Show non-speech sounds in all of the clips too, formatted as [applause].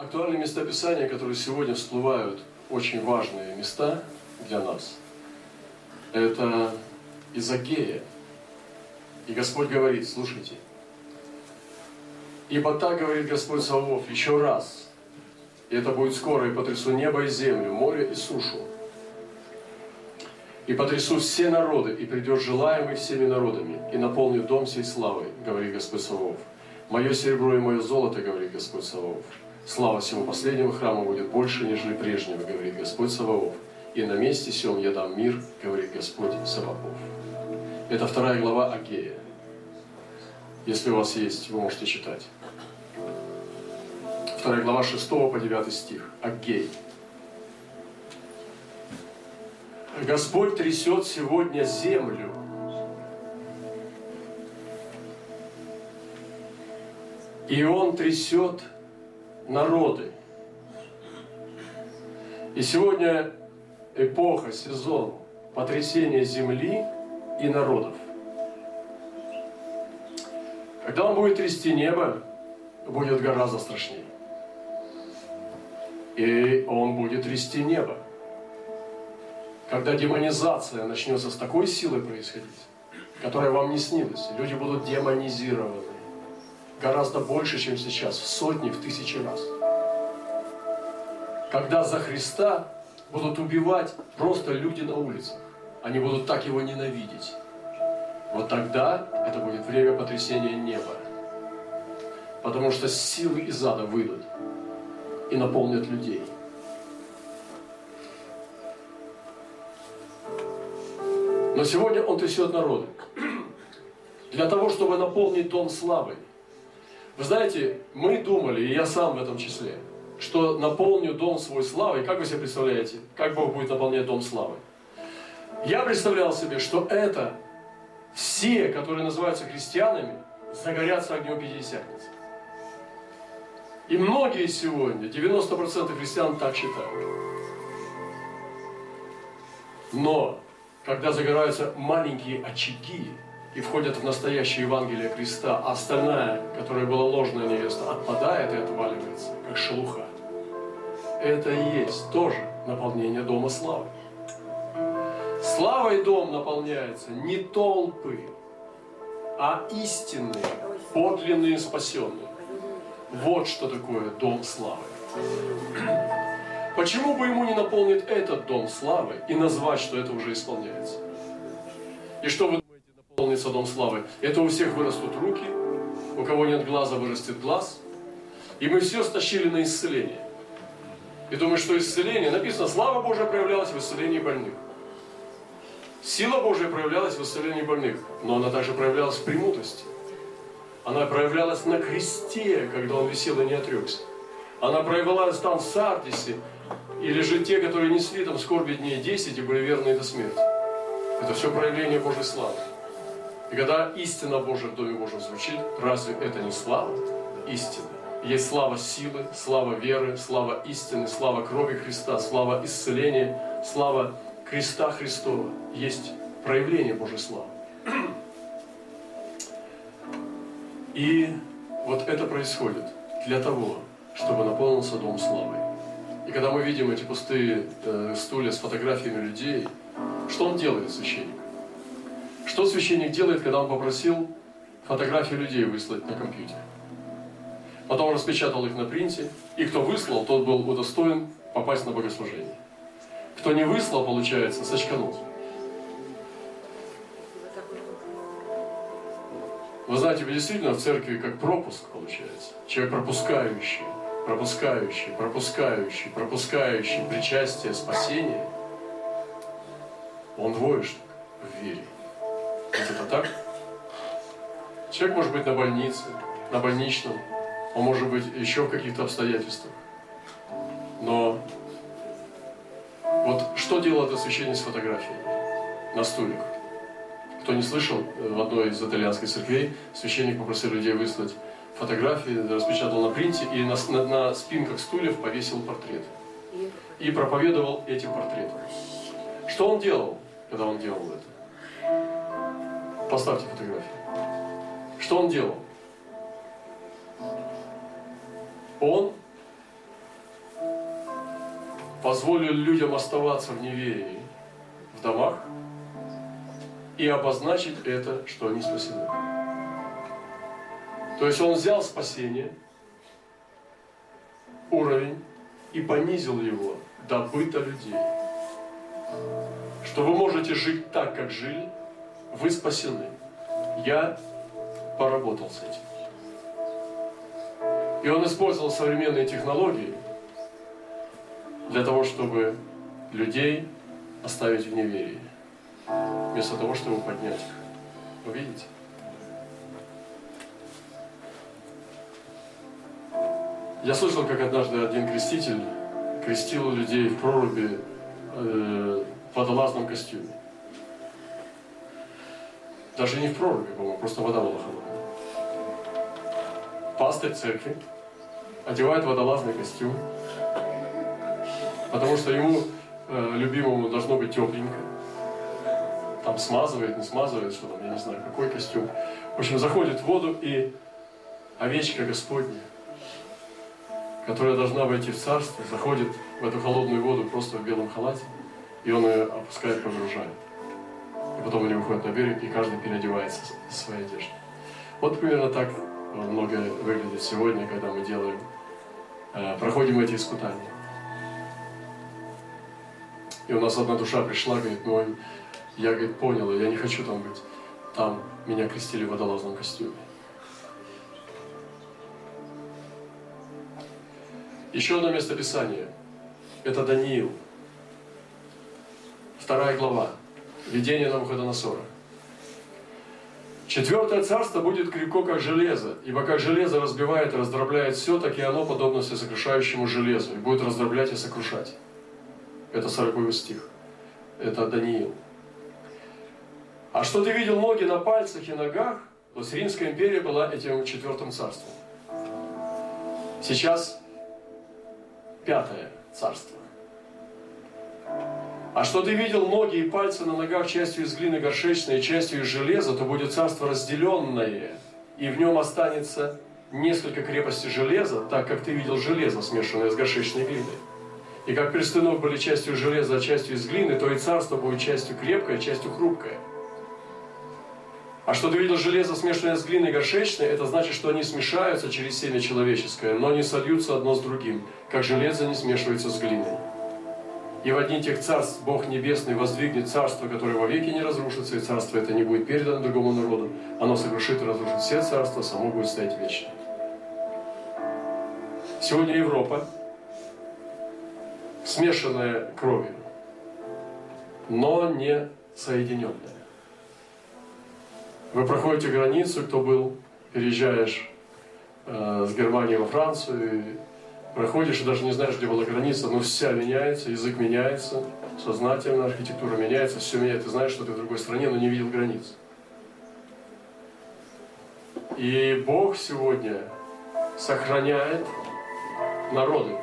актуальные места Писания, которые сегодня всплывают, очень важные места для нас. Это из Агея. И Господь говорит, слушайте, «Ибо так говорит Господь Саввов, еще раз, и это будет скоро, и потрясу небо и землю, море и сушу, и потрясу все народы, и придет желаемый всеми народами, и наполню дом сей славой, говорит Господь Саввов. Мое серебро и мое золото, говорит Господь Саввов. Слава всему последнему храму будет больше, нежели прежнего, говорит Господь Саваоф. И на месте сем я дам мир, говорит Господь Саваоф. Это вторая глава Агея. Если у вас есть, вы можете читать. Вторая глава 6 по 9 стих. Агей. Господь трясет сегодня землю. И Он трясет народы. И сегодня эпоха, сезон потрясения земли и народов. Когда он будет трясти небо, будет гораздо страшнее. И он будет трясти небо. Когда демонизация начнется с такой силой происходить, которая вам не снилась, люди будут демонизированы гораздо больше, чем сейчас, в сотни, в тысячи раз. Когда за Христа будут убивать просто люди на улицах, они будут так его ненавидеть. Вот тогда это будет время потрясения неба. Потому что силы из ада выйдут и наполнят людей. Но сегодня он трясет народы. Для того, чтобы наполнить дом славой. Вы знаете, мы думали, и я сам в этом числе, что наполню дом свой славой. Как вы себе представляете, как Бог будет наполнять дом славы? Я представлял себе, что это все, которые называются христианами, загорятся огнем Пятидесятницы. И многие сегодня, 90% христиан так считают. Но, когда загораются маленькие очаги, и входят в настоящее Евангелие Христа, а остальная, которая была ложная невеста, отпадает и отваливается, как шелуха. Это и есть тоже наполнение Дома Славы. Славой дом наполняется не толпы, а истинные, подлинные спасенные. Вот что такое Дом Славы. Почему бы ему не наполнить этот Дом Славы и назвать, что это уже исполняется? И что вы наполнится Дом Славы. Это у всех вырастут руки, у кого нет глаза, вырастет глаз. И мы все стащили на исцеление. И думаю, что исцеление, написано, слава Божия проявлялась в исцелении больных. Сила Божия проявлялась в исцелении больных, но она также проявлялась в премутости. Она проявлялась на кресте, когда он висел и не отрекся. Она проявлялась там в Сардисе, или же те, которые несли там скорби дней 10 и были верны до смерти. Это все проявление Божьей славы. И когда истина Божия в Доме Божьем звучит, разве это не слава истины? Есть слава силы, слава веры, слава истины, слава крови Христа, слава исцеления, слава креста Христова. Есть проявление Божьей славы. И вот это происходит для того, чтобы наполнился Дом славы. И когда мы видим эти пустые э, стулья с фотографиями людей, что он делает, священник? Что священник делает, когда он попросил фотографии людей выслать на компьютер? Потом распечатал их на принте, и кто выслал, тот был удостоен попасть на богослужение. Кто не выслал, получается, сочканул. Вы знаете, действительно в церкви как пропуск получается. Человек пропускающий, пропускающий, пропускающий, пропускающий причастие, спасение. Он двоечник в вере. Это так? Человек может быть на больнице, на больничном, он может быть еще в каких-то обстоятельствах. Но вот что делал это священник с фотографией на стульях? Кто не слышал, в одной из итальянских церквей священник попросил людей выслать фотографии, распечатал на принте и на, на, на спинках стульев повесил портрет. И проповедовал этим портретом. Что он делал, когда он делал это? Поставьте фотографию. Что он делал? Он позволил людям оставаться в неверии в домах и обозначить это, что они спасены. То есть он взял спасение, уровень, и понизил его до быта людей. Что вы можете жить так, как жили, вы спасены. Я поработал с этим. И он использовал современные технологии для того, чтобы людей оставить в неверии, вместо того, чтобы поднять их. Вы видите? Я слышал, как однажды один креститель крестил людей в проруби э, в водолазном костюме. Даже не в проруби, по-моему, просто вода была холодная. Пастырь церкви одевает водолазный костюм, потому что ему, э, любимому, должно быть тепленько. Там смазывает, не смазывает, что там, я не знаю, какой костюм. В общем, заходит в воду и овечка Господня которая должна войти в царство, заходит в эту холодную воду просто в белом халате, и он ее опускает, погружает. И потом они выходят на берег, и каждый переодевается в своей одежды. Вот примерно так многое выглядит сегодня, когда мы делаем, э, проходим эти испытания. И у нас одна душа пришла, говорит, ну, я, говорит, понял, я не хочу там быть. Там меня крестили в водолазном костюме. Еще одно место Писания. Это Даниил. Вторая глава. Видение Навуходоносора. Четвертое царство будет крепко, как железо, ибо как железо разбивает и раздробляет все, так и оно подобно всесокрушающему железу, и будет раздроблять и сокрушать. Это 40 стих. Это Даниил. А что ты видел ноги на пальцах и ногах, то есть Римская империя была этим четвертым царством. Сейчас пятое царство. А что ты видел ноги и пальцы на ногах частью из глины горшечной частью из железа, то будет царство разделенное, и в нем останется несколько крепостей железа, так как ты видел железо, смешанное с горшечной глиной. И как перстынок были частью железа, а частью из глины, то и царство будет частью крепкое, частью хрупкое. А что ты видел железо, смешанное с глиной горшечной, это значит, что они смешаются через семя человеческое, но не сольются одно с другим, как железо не смешивается с глиной. И в одни тех царств Бог Небесный воздвигнет царство, которое вовеки не разрушится, и царство это не будет передано другому народу. Оно сокрушит и разрушит все царства, само будет стоять вечно. Сегодня Европа, смешанная кровью, но не соединенная. Вы проходите границу, кто был, переезжаешь э, с Германии во Францию, проходишь и даже не знаешь, где была граница, но вся меняется, язык меняется, сознательная архитектура меняется, все меняется. Ты знаешь, что ты в другой стране, но не видел границ. И Бог сегодня сохраняет народы.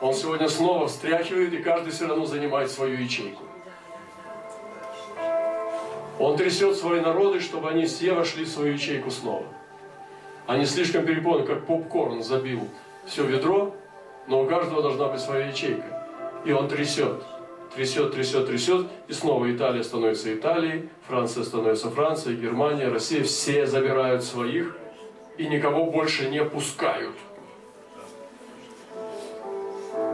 Он сегодня снова встряхивает, и каждый все равно занимает свою ячейку. Он трясет свои народы, чтобы они все вошли в свою ячейку снова. Они слишком переполнены, как попкорн забил все ведро, но у каждого должна быть своя ячейка. И он трясет, трясет, трясет, трясет, и снова Италия становится Италией, Франция становится Францией, Германия, Россия, все забирают своих и никого больше не пускают.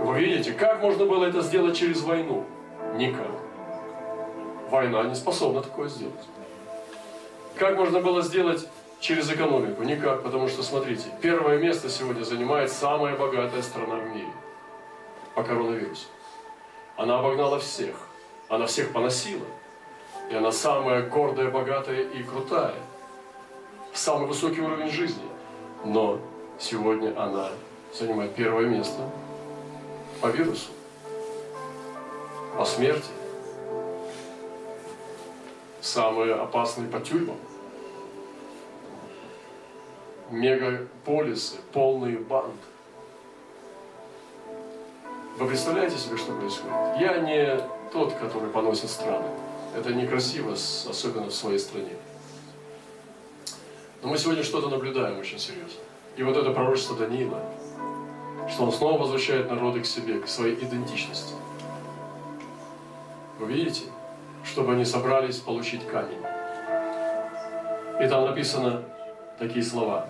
Вы видите, как можно было это сделать через войну? Никак. Война не способна такое сделать. Как можно было сделать через экономику? Никак, потому что, смотрите, первое место сегодня занимает самая богатая страна в мире по коронавирусу. Она обогнала всех. Она всех поносила. И она самая гордая, богатая и крутая. Самый высокий уровень жизни. Но сегодня она занимает первое место по вирусу, по смерти, самые опасные по тюрьмам. Мегаполисы, полные банды. Вы представляете себе, что происходит? Я не тот, который поносит страны. Это некрасиво, особенно в своей стране. Но мы сегодня что-то наблюдаем очень серьезно. И вот это пророчество Даниила, что Он снова возвращает народы к себе, к своей идентичности. Вы видите? Чтобы они собрались получить камень. И там написано такие слова.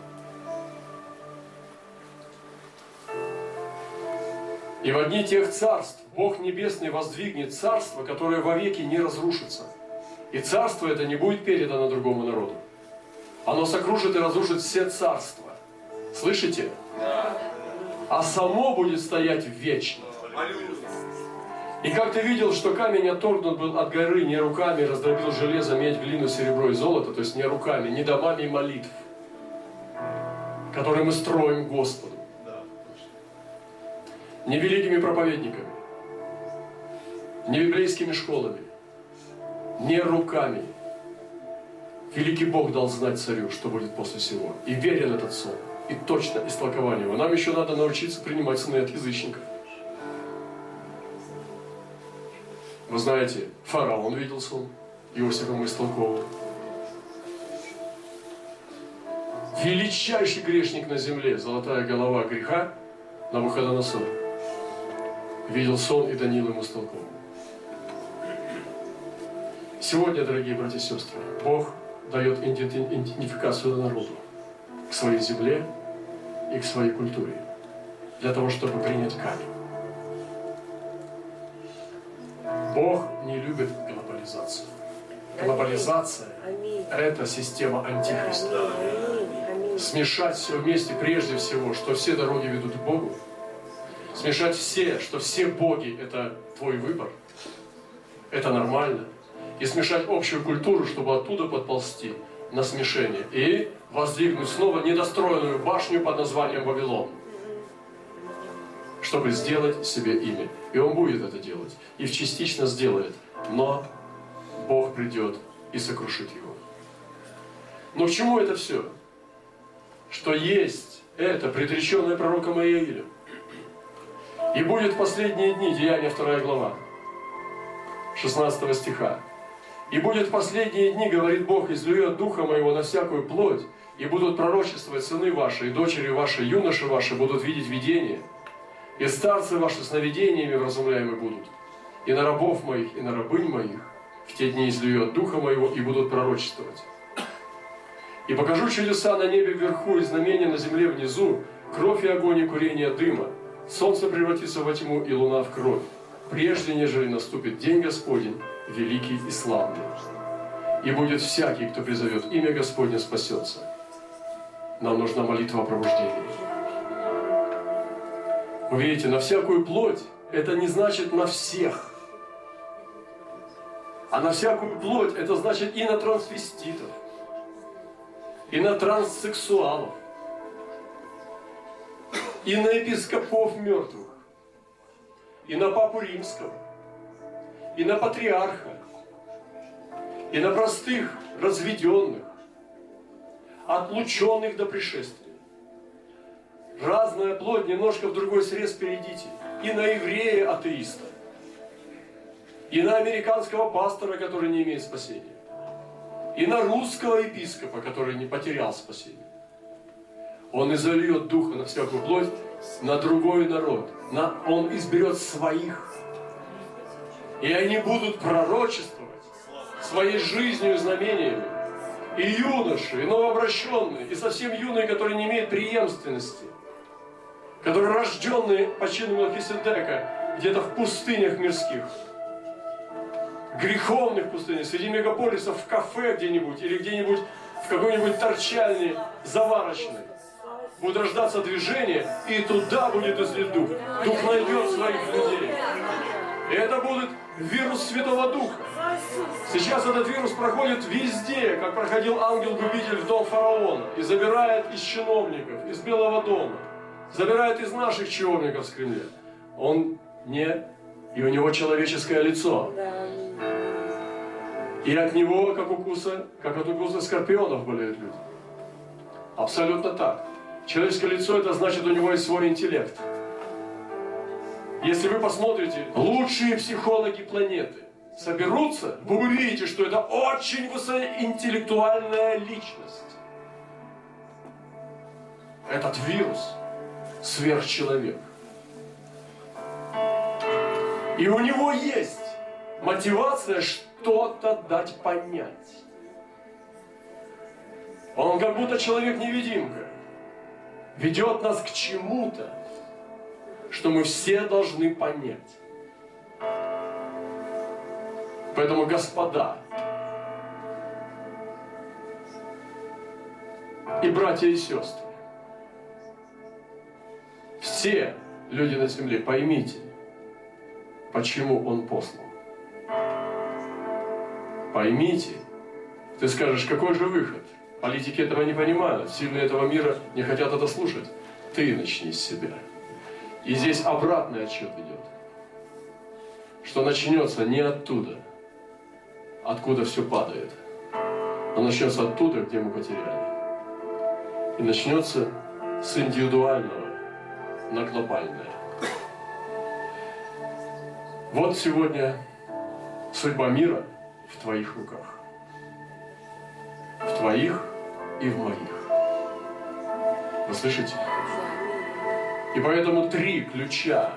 И в одни тех царств Бог Небесный воздвигнет царство, которое вовеки не разрушится. И царство это не будет передано другому народу. Оно сокрушит и разрушит все царства. Слышите? А само будет стоять вечно. И как ты видел, что камень отторгнут был от горы не руками, раздробил железо, медь, глину, серебро и золото, то есть не руками, не домами молитв, которые мы строим Господу, не великими проповедниками, не библейскими школами, не руками. Великий Бог дал знать царю, что будет после всего. И верен этот сон. И точно истолкование его. Нам еще надо научиться принимать сны от язычников. Вы знаете, фараон видел сон, Иосиф ему истолковывал. Величайший грешник на земле, золотая голова греха, на выхода на сон. Видел сон, и Даниил ему истолковывал. Сегодня, дорогие братья и сестры, Бог дает идентификацию народу к своей земле и к своей культуре, для того, чтобы принять камень. Бог не любит глобализацию. Глобализация – это система антихриста. Смешать все вместе прежде всего, что все дороги ведут к Богу. Смешать все, что все боги – это твой выбор. Это нормально и смешать общую культуру, чтобы оттуда подползти на смешение и воздвигнуть снова недостроенную башню под названием Вавилон, чтобы сделать себе имя. И он будет это делать, и частично сделает, но Бог придет и сокрушит его. Но к чему это все? Что есть это предреченное пророком Иаилем. И будет в последние дни, Деяния 2 глава, 16 стиха. И будет в последние дни, говорит Бог, излюет Духа Моего на всякую плоть, и будут пророчествовать сыны ваши, и дочери ваши, юноши ваши будут видеть видения, и старцы ваши сновидениями вразумляемы будут, и на рабов моих, и на рабынь моих в те дни излюет Духа Моего, и будут пророчествовать. И покажу чудеса на небе вверху и знамения на земле внизу, кровь и огонь и курение дыма, солнце превратится во тьму и луна в кровь, прежде нежели наступит день Господень, великий и славный. И будет всякий, кто призовет имя Господне, спасется. Нам нужна молитва о пробуждении. Вы видите, на всякую плоть это не значит на всех. А на всякую плоть это значит и на трансвеститов, и на транссексуалов, и на епископов мертвых, и на папу римского, и на патриарха, и на простых разведенных, отлученных до пришествия. Разная плоть, немножко в другой срез перейдите. И на еврея атеиста, и на американского пастора, который не имеет спасения, и на русского епископа, который не потерял спасение. Он изольет духа на всякую плоть, на другой народ. На, он изберет своих и они будут пророчествовать своей жизнью и знамениями. И юноши, и новообращенные, и совсем юные, которые не имеют преемственности, которые рожденные по чину Мелхиседека где-то в пустынях мирских, греховных пустынях, среди мегаполисов, в кафе где-нибудь или где-нибудь в какой-нибудь торчальной, заварочной. Будет рождаться движение, и туда будет излит Дух. Дух найдет своих людей. И это будет вирус Святого Духа. Сейчас этот вирус проходит везде, как проходил ангел-губитель в дом фараона и забирает из чиновников, из Белого дома, забирает из наших чиновников с Кремля. Он не, и у него человеческое лицо. И от него, как укуса, как от укуса скорпионов болеют люди. Абсолютно так. Человеческое лицо, это значит, у него есть свой интеллект. Если вы посмотрите, лучшие психологи планеты соберутся, вы увидите, что это очень высокоинтеллектуальная личность. Этот вирус сверхчеловек. И у него есть мотивация что-то дать понять. Он как будто человек-невидимка. Ведет нас к чему-то, что мы все должны понять. Поэтому, господа, и братья и сестры, все люди на земле, поймите, почему Он послан. Поймите, ты скажешь, какой же выход? Политики этого не понимают, сильные этого мира не хотят это слушать. Ты начни с себя. И здесь обратный отчет идет. Что начнется не оттуда, откуда все падает, а начнется оттуда, где мы потеряли. И начнется с индивидуального на глобальное. Вот сегодня судьба мира в твоих руках. В твоих и в моих. Вы слышите? И поэтому три ключа,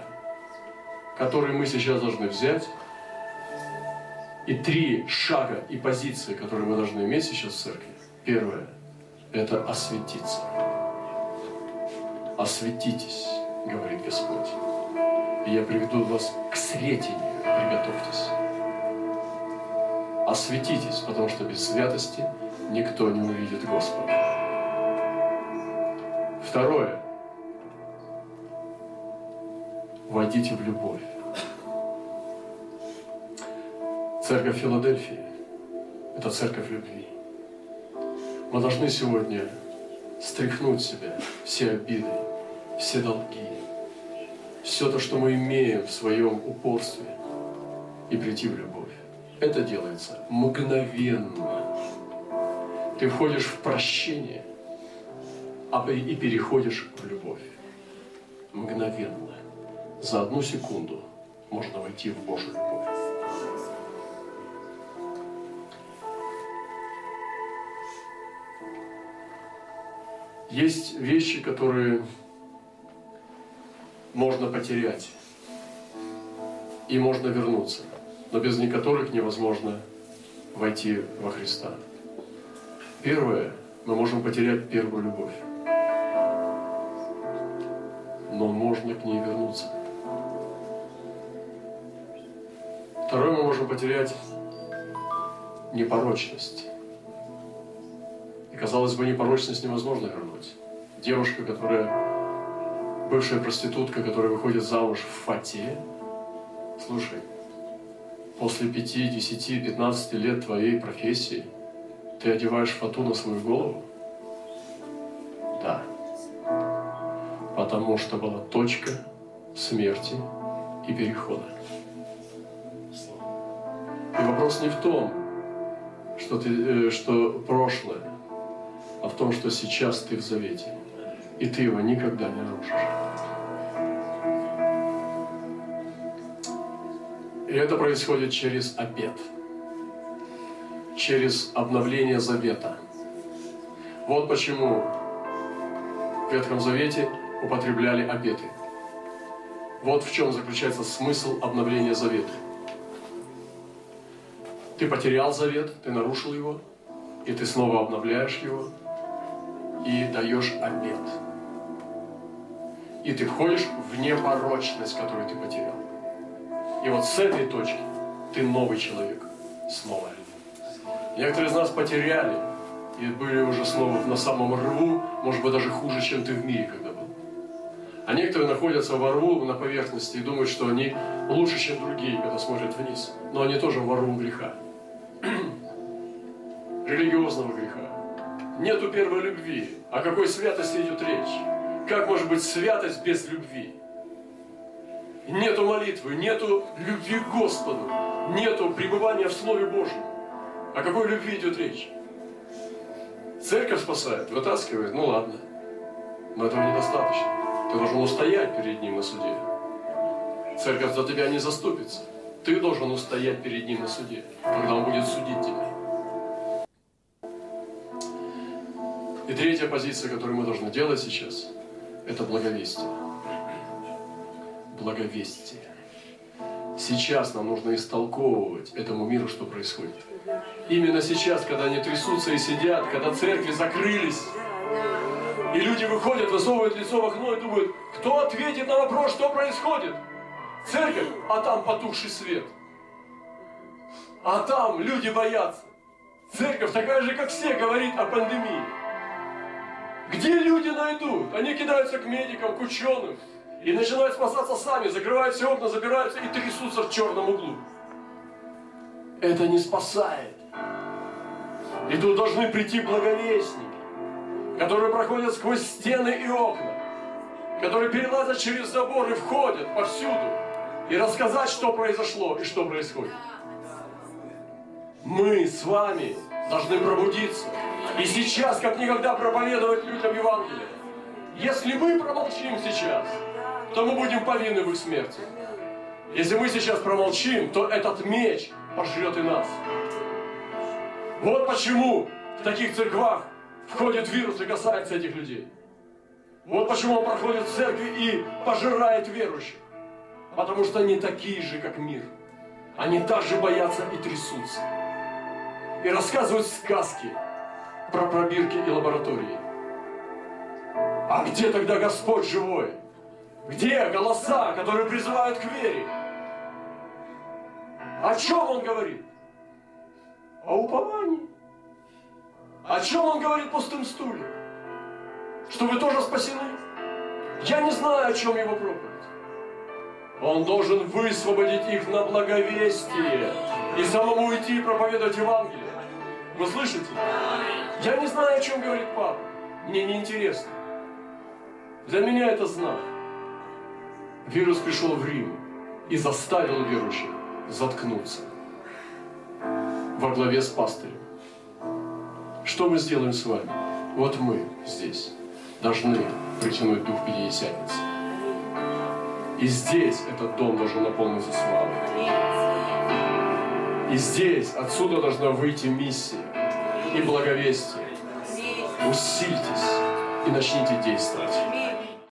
которые мы сейчас должны взять, и три шага и позиции, которые мы должны иметь сейчас в церкви. Первое – это осветиться. Осветитесь, говорит Господь. И я приведу вас к сретению. Приготовьтесь. Осветитесь, потому что без святости никто не увидит Господа. Второе. Войдите в любовь. Церковь Филадельфии – это церковь любви. Мы должны сегодня стряхнуть себя все обиды, все долги, все то, что мы имеем в своем упорстве, и прийти в любовь. Это делается мгновенно. Ты входишь в прощение а и переходишь в любовь. Мгновенно. За одну секунду можно войти в Божью любовь. Есть вещи, которые можно потерять, и можно вернуться, но без некоторых невозможно войти во Христа. Первое, мы можем потерять первую любовь, но можно к ней вернуться. Второе, мы можем потерять непорочность. И казалось бы, непорочность невозможно вернуть. Девушка, которая бывшая проститутка, которая выходит замуж в фате, слушай, после 5, 10, 15 лет твоей профессии ты одеваешь фату на свою голову? Да. Потому что была точка смерти и перехода. И вопрос не в том, что, ты, э, что прошлое, а в том, что сейчас ты в завете и ты его никогда не нарушишь. Это происходит через обед, через обновление завета. Вот почему в Ветхом Завете употребляли обеты. Вот в чем заключается смысл обновления завета. Ты потерял завет, ты нарушил его, и ты снова обновляешь его, и даешь обет и ты входишь в непорочность, которую ты потерял. И вот с этой точки ты новый человек снова. Некоторые из нас потеряли и были уже снова на самом рву, может быть даже хуже, чем ты в мире когда был. А некоторые находятся во рву на поверхности и думают, что они лучше, чем другие, когда смотрят вниз. Но они тоже во рву греха. [clears throat] Религиозного греха. Нету первой любви. О какой святости идет речь? Как может быть святость без любви? Нету молитвы, нету любви к Господу, нету пребывания в Слове Божьем. О какой любви идет речь? Церковь спасает, вытаскивает, ну ладно. Но этого недостаточно. Ты должен устоять перед Ним на суде. Церковь за тебя не заступится. Ты должен устоять перед Ним на суде, когда Он будет судить тебя. И третья позиция, которую мы должны делать сейчас – это благовестие. Благовестие. Сейчас нам нужно истолковывать этому миру, что происходит. Именно сейчас, когда они трясутся и сидят, когда церкви закрылись, и люди выходят, высовывают лицо в окно и думают, кто ответит на вопрос, что происходит? Церковь, а там потухший свет. А там люди боятся. Церковь такая же, как все, говорит о пандемии. Где люди найдут? Они кидаются к медикам, к ученым. И начинают спасаться сами, закрывают все окна, забираются и трясутся в черном углу. Это не спасает. И тут должны прийти благовестники, которые проходят сквозь стены и окна, которые перелазят через забор и входят повсюду, и рассказать, что произошло и что происходит. Мы с вами должны пробудиться. И сейчас, как никогда, проповедовать людям Евангелие. Если мы промолчим сейчас, то мы будем повинны в их смерти. Если мы сейчас промолчим, то этот меч пожрет и нас. Вот почему в таких церквах входит вирус и касается этих людей. Вот почему он проходит в церкви и пожирает верующих. Потому что они такие же, как мир. Они также боятся и трясутся. И рассказывают сказки про пробирки и лаборатории. А где тогда Господь живой? Где голоса, которые призывают к вере? О чем Он говорит? О уповании. О чем Он говорит пустым стуле? Что вы тоже спасены? Я не знаю, о чем Его проповедь. Он должен высвободить их на благовестие и самому уйти и проповедовать Евангелие. Вы слышите? Я не знаю, о чем говорит папа. Мне не интересно. Для меня это знак. Вирус пришел в Рим и заставил верующих заткнуться во главе с пастырем. Что мы сделаем с вами? Вот мы здесь должны притянуть Дух Пятидесятницы. И здесь этот дом должен наполниться славой. И здесь, отсюда должна выйти миссия и благовестие. Усильтесь и начните действовать.